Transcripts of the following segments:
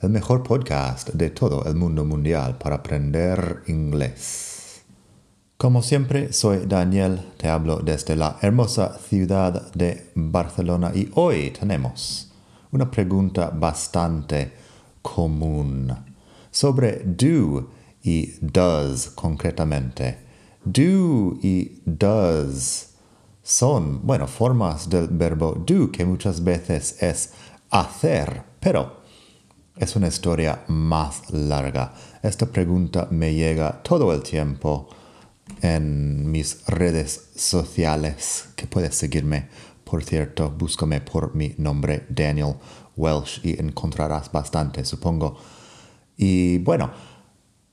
el mejor podcast de todo el mundo mundial para aprender inglés. Como siempre, soy Daniel, te hablo desde la hermosa ciudad de Barcelona y hoy tenemos una pregunta bastante común sobre do y does concretamente. Do y does son, bueno, formas del verbo do que muchas veces es hacer, pero es una historia más larga. Esta pregunta me llega todo el tiempo en mis redes sociales, que puedes seguirme. Por cierto, búscame por mi nombre, Daniel Welsh, y encontrarás bastante, supongo. Y bueno,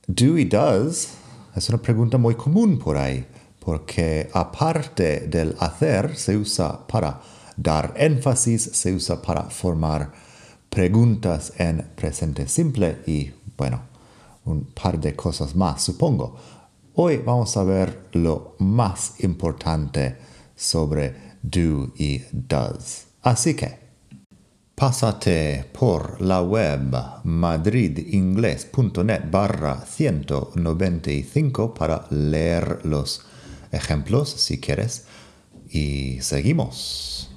do y does es una pregunta muy común por ahí, porque aparte del hacer, se usa para dar énfasis, se usa para formar preguntas en presente simple y, bueno, un par de cosas más, supongo. Hoy vamos a ver lo más importante sobre do y does. Así que, pásate por la web madridingles.net barra 195 para leer los ejemplos si quieres y seguimos.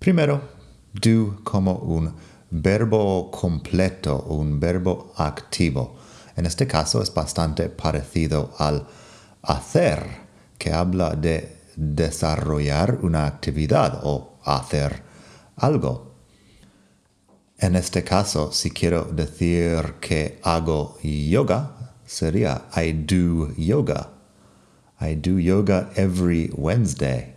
Primero, do como un verbo completo, un verbo activo. En este caso es bastante parecido al hacer, que habla de desarrollar una actividad o hacer algo. En este caso, si quiero decir que hago yoga, sería I do yoga. I do yoga every Wednesday.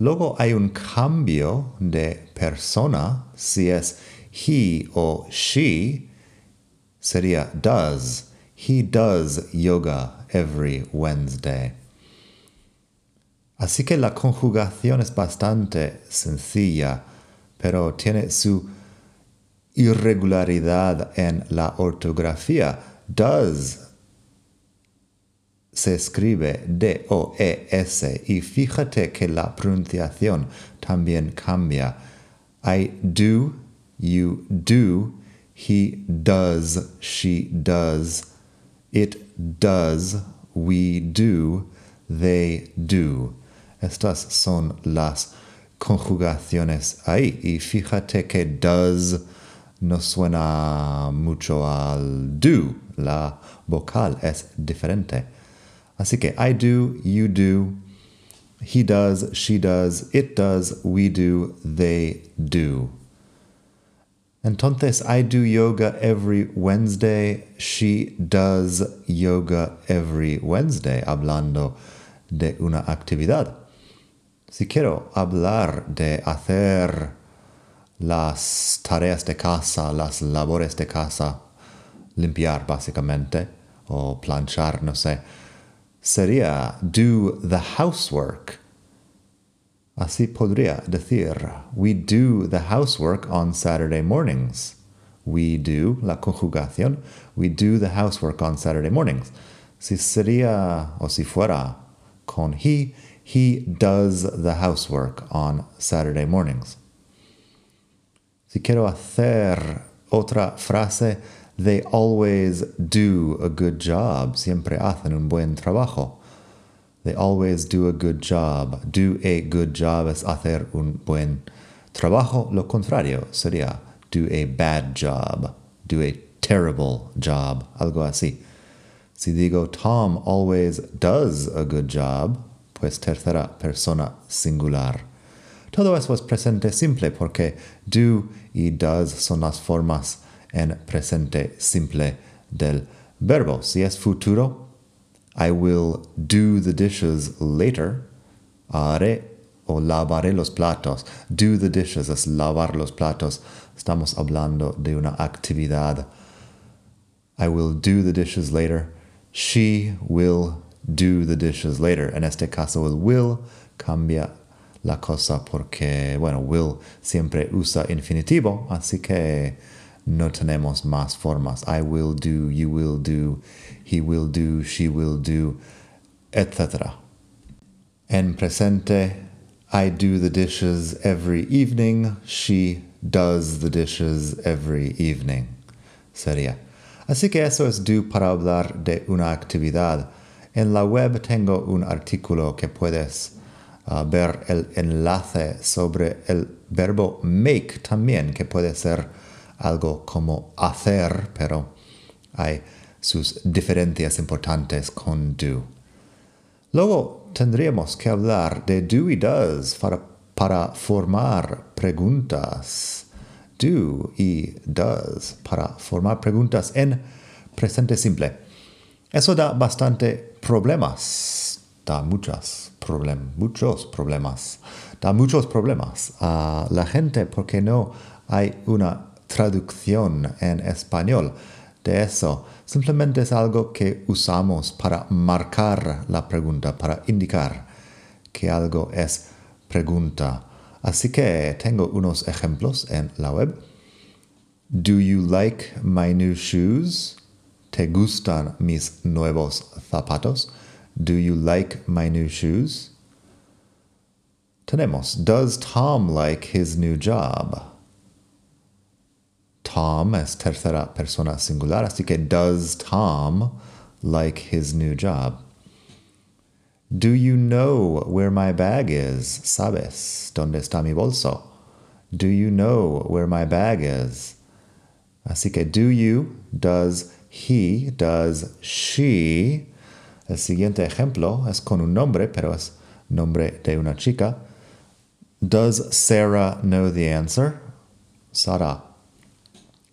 Luego hay un cambio de persona, si es he o she, sería does. He does yoga every Wednesday. Así que la conjugación es bastante sencilla, pero tiene su irregularidad en la ortografía. Does se escribe D-O-E-S y fíjate que la pronunciación también cambia. I do, you do, he does, she does, it does, we do, they do. Estas son las conjugaciones ahí y fíjate que does no suena mucho al do, la vocal es diferente. Así que I do, you do, he does, she does, it does, we do, they do. Entonces, I do yoga every Wednesday, she does yoga every Wednesday, hablando de una actividad. Si quiero hablar de hacer las tareas de casa, las labores de casa, limpiar básicamente, o planchar, no sé, sería do the housework. Así podría decir, we do the housework on Saturday mornings. We do, la conjugación, we do the housework on Saturday mornings. Si sería o si fuera con he, he does the housework on Saturday mornings. Si quiero hacer otra frase, They always do a good job. Siempre hacen un buen trabajo. They always do a good job. Do a good job es hacer un buen trabajo. Lo contrario sería do a bad job. Do a terrible job. Algo así. Si digo Tom always does a good job, pues tercera persona singular. Todo eso es presente simple porque do y does son las formas en presente simple del verbo. Si es futuro, I will do the dishes later. Haré o lavaré los platos. Do the dishes es lavar los platos. Estamos hablando de una actividad I will do the dishes later. She will do the dishes later. En este caso, el will cambia la cosa porque, bueno, will siempre usa infinitivo, así que no tenemos más formas. I will do, you will do, he will do, she will do, etc. En presente, I do the dishes every evening. She does the dishes every evening. Sería. Así que eso es do para hablar de una actividad. En la web tengo un artículo que puedes uh, ver el enlace sobre el verbo make también, que puede ser algo como hacer, pero hay sus diferencias importantes con do. Luego tendríamos que hablar de do y does para, para formar preguntas. Do y does para formar preguntas en presente simple. Eso da bastante problemas. Da muchas problem, muchos problemas. Da muchos problemas a la gente porque no hay una traducción en español de eso. Simplemente es algo que usamos para marcar la pregunta, para indicar que algo es pregunta. Así que tengo unos ejemplos en la web. Do you like my new shoes? ¿Te gustan mis nuevos zapatos? Do you like my new shoes? Tenemos, does Tom like his new job? Tom es tercera persona singular, así que does Tom like his new job? Do you know where my bag is? ¿Sabes dónde está mi bolso? Do you know where my bag is? Así que do you, does he, does she. El siguiente ejemplo es con un nombre, pero es nombre de una chica. Does Sarah know the answer? Sara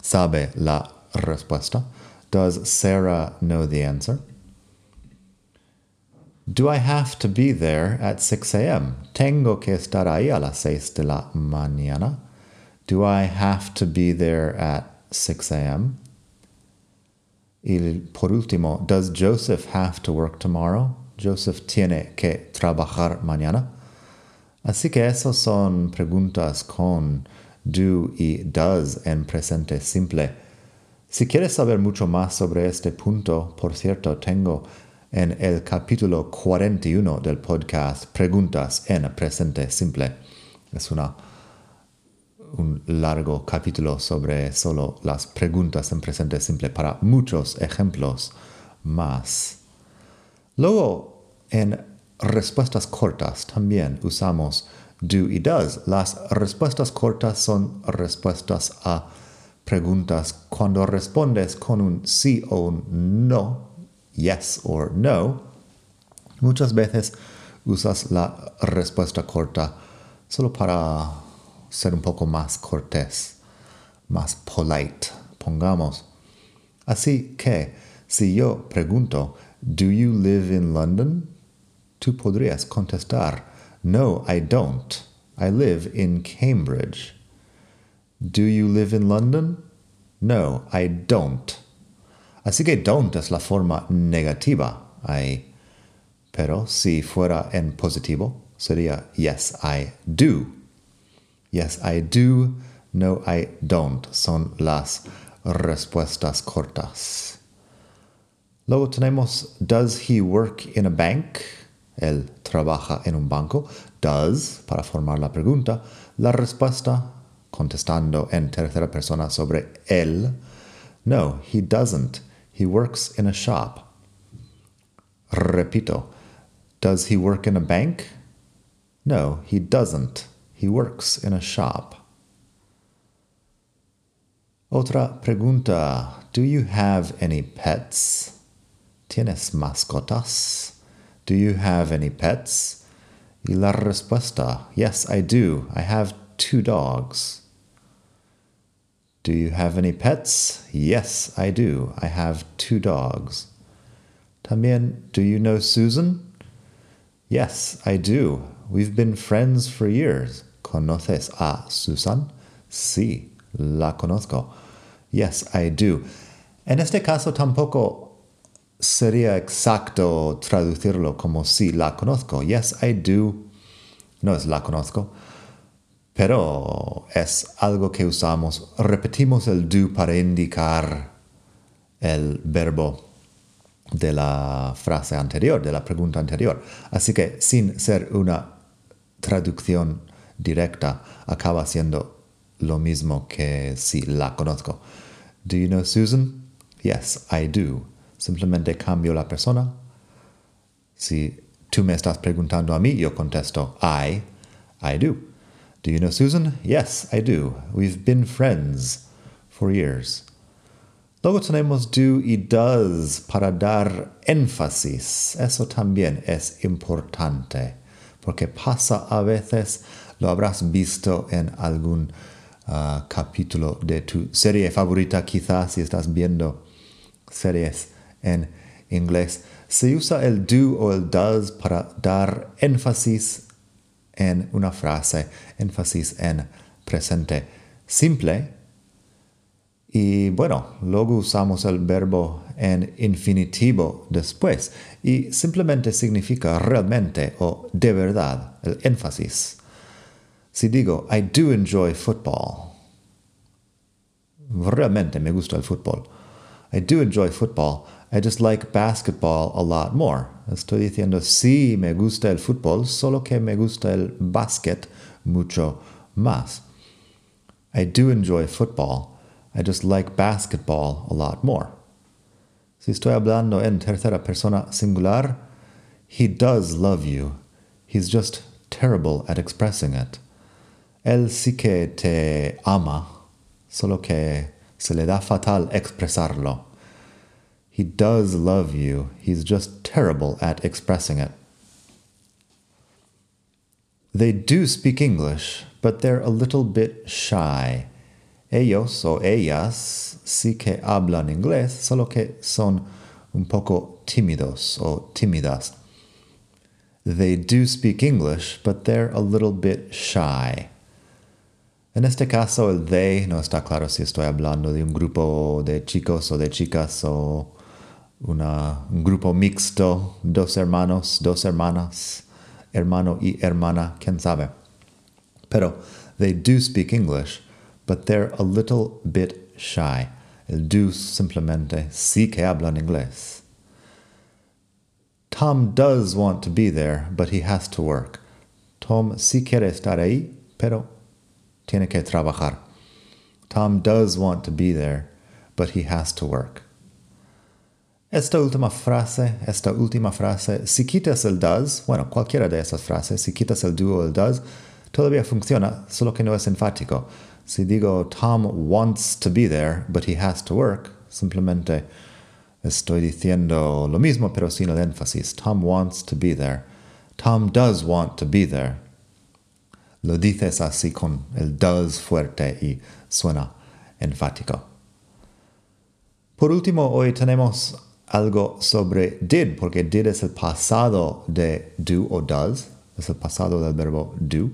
sabe la respuesta. Does Sarah know the answer? Do I have to be there at 6 a.m.? Tengo que estar ahí a las 6 de la mañana. Do I have to be there at 6 a.m.? Y por último, does Joseph have to work tomorrow? Joseph tiene que trabajar mañana. Así que esas son preguntas con do y does en presente simple. Si quieres saber mucho más sobre este punto, por cierto, tengo en el capítulo 41 del podcast Preguntas en presente simple. Es una, un largo capítulo sobre solo las preguntas en presente simple para muchos ejemplos más. Luego, en respuestas cortas también usamos do y does. Las respuestas cortas son respuestas a preguntas cuando respondes con un sí o un no, yes or no. Muchas veces usas la respuesta corta solo para ser un poco más cortés, más polite, pongamos. Así que, si yo pregunto, ¿Do you live in London? Tú podrías contestar, no, I don't. I live in Cambridge. Do you live in London? No, I don't. Así que don't es la forma negativa I. Pero si fuera en positivo, sería yes, I do. Yes, I do. No, I don't. Son las respuestas cortas. Luego tenemos, does he work in a bank? Él trabaja en un banco. Does, para formar la pregunta. La respuesta, contestando en tercera persona sobre él. No, he doesn't. He works in a shop. Repito. Does he work in a bank? No, he doesn't. He works in a shop. Otra pregunta. Do you have any pets? ¿Tienes mascotas? Do you have any pets? Y la respuesta, yes, I do. I have two dogs. Do you have any pets? Yes, I do. I have two dogs. También, do you know Susan? Yes, I do. We've been friends for years. ¿Conoces a Susan? Sí, la conozco. Yes, I do. En este caso tampoco sería exacto traducirlo como si la conozco. Yes, I do. No es la conozco. Pero es algo que usamos. Repetimos el do para indicar el verbo de la frase anterior, de la pregunta anterior. Así que sin ser una traducción directa, acaba siendo lo mismo que si la conozco. Do you know Susan? Yes, I do. Simplemente cambio la persona. Si tú me estás preguntando a mí, yo contesto I, I do. Do you know Susan? Yes, I do. We've been friends for years. Luego tenemos do y does para dar énfasis. Eso también es importante, porque pasa a veces, lo habrás visto en algún uh, capítulo de tu serie favorita, quizás si estás viendo series en inglés. Se usa el do o el does para dar énfasis en una frase, énfasis en presente simple y bueno, luego usamos el verbo en infinitivo después y simplemente significa realmente o de verdad, el énfasis. Si digo, I do enjoy football, realmente me gusta el fútbol. I do enjoy football, I just like basketball a lot more. Estoy diciendo, sí, me gusta el fútbol, solo que me gusta el básquet mucho más. I do enjoy football. I just like basketball a lot more. Si estoy hablando en tercera persona singular, he does love you. He's just terrible at expressing it. Él sí que te ama, solo que se le da fatal expresarlo. He does love you. He's just terrible at expressing it. They do speak English, but they're a little bit shy. Ellos o ellas sí que hablan inglés, solo que son un poco tímidos o tímidas. They do speak English, but they're a little bit shy. En este caso, el they no está claro si estoy hablando de un grupo de chicos o de chicas o una, un grupo mixto, dos hermanos, dos hermanas, hermano y hermana, quién sabe. Pero they do speak English, but they're a little bit shy. El do simplemente sí que hablan inglés. Tom does want to be there, but he has to work. Tom sí quiere estar ahí, pero tiene que trabajar. Tom does want to be there, but he has to work. Esta última frase, esta última frase, si quitas el does, bueno, cualquiera de esas frases, si quitas el do el does, todavía funciona, solo que no es enfático. Si digo Tom wants to be there, but he has to work, simplemente estoy diciendo lo mismo pero sin el énfasis. Tom wants to be there. Tom does want to be there. Lo dices así con el does fuerte y suena enfático. Por último, hoy tenemos algo sobre did, porque did es el pasado de do o does, es el pasado del verbo do,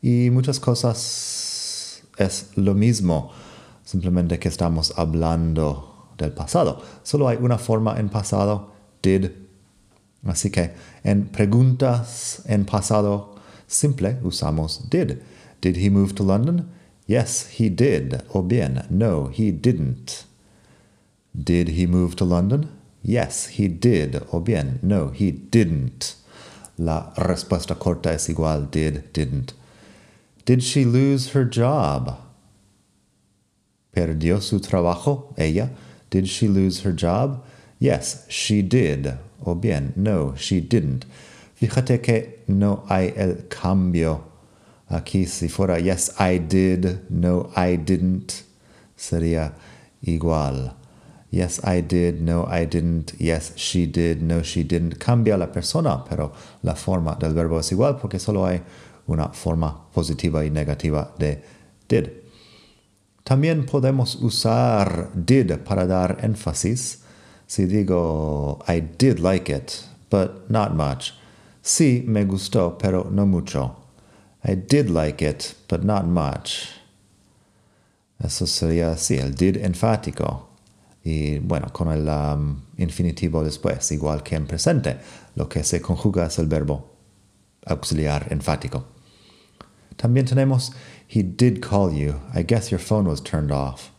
y muchas cosas es lo mismo, simplemente que estamos hablando del pasado. Solo hay una forma en pasado, did. Así que en preguntas en pasado simple usamos did. Did he move to London? Yes, he did. O bien, no, he didn't. Did he move to London? Yes, he did. O bien, no, he didn't. La respuesta corta es igual did, didn't. Did she lose her job? Perdió su trabajo, ella. Did she lose her job? Yes, she did. O bien, no, she didn't. Fíjate que no hay el cambio. Aquí si fuera yes, I did, no, I didn't, sería igual. Yes, I did, no, I didn't, yes, she did, no, she didn't. Cambia la persona, pero la forma del verbo es igual porque solo hay una forma positiva y negativa de did. También podemos usar did para dar énfasis. Si digo, I did like it, but not much. Sí, me gustó, pero no mucho. I did like it, but not much. Eso sería así, el did enfático. Y bueno, con el um, infinitivo después, igual que en presente. Lo que se conjuga es el verbo auxiliar enfático. También tenemos He did call you. I guess your phone was turned off.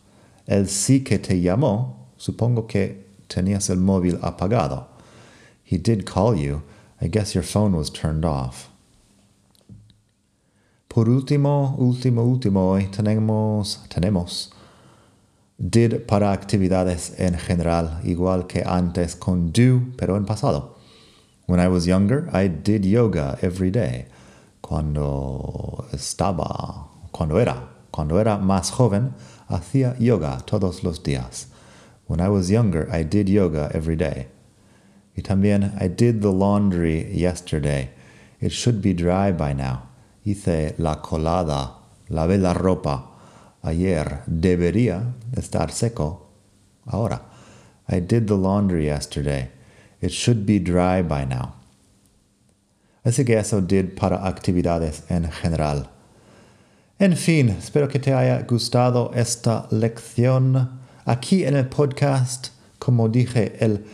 Él sí que te llamó. Supongo que tenías el móvil apagado. He did call you. I guess your phone was turned off. Por último, último, último, hoy tenemos, tenemos did para actividades en general, igual que antes con do, pero en pasado. When I was younger, I did yoga every day. Cuando estaba, cuando era, cuando era más joven, hacía yoga todos los días. When I was younger, I did yoga every day. Y también, I did the laundry yesterday. It should be dry by now. Hice la colada, lavé la ropa. Ayer debería estar seco. Ahora, I did the laundry yesterday. It should be dry by now. Así que eso did para actividades en general. En fin, espero que te haya gustado esta lección. Aquí en el podcast, como dije, el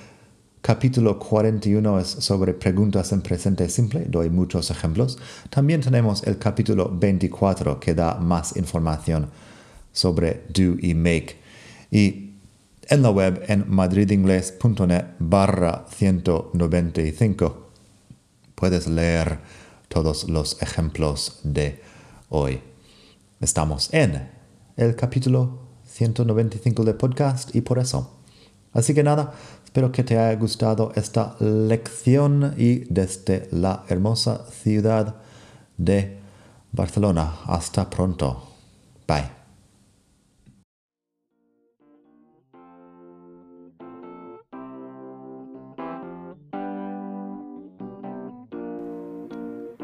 capítulo 41 es sobre preguntas en presente simple, doy muchos ejemplos. También tenemos el capítulo 24 que da más información sobre do y make. Y en la web en madridingles.net barra 195 puedes leer todos los ejemplos de hoy. Estamos en el capítulo 195 del podcast y por eso. Así que nada, espero que te haya gustado esta lección y desde la hermosa ciudad de Barcelona. Hasta pronto. Bye.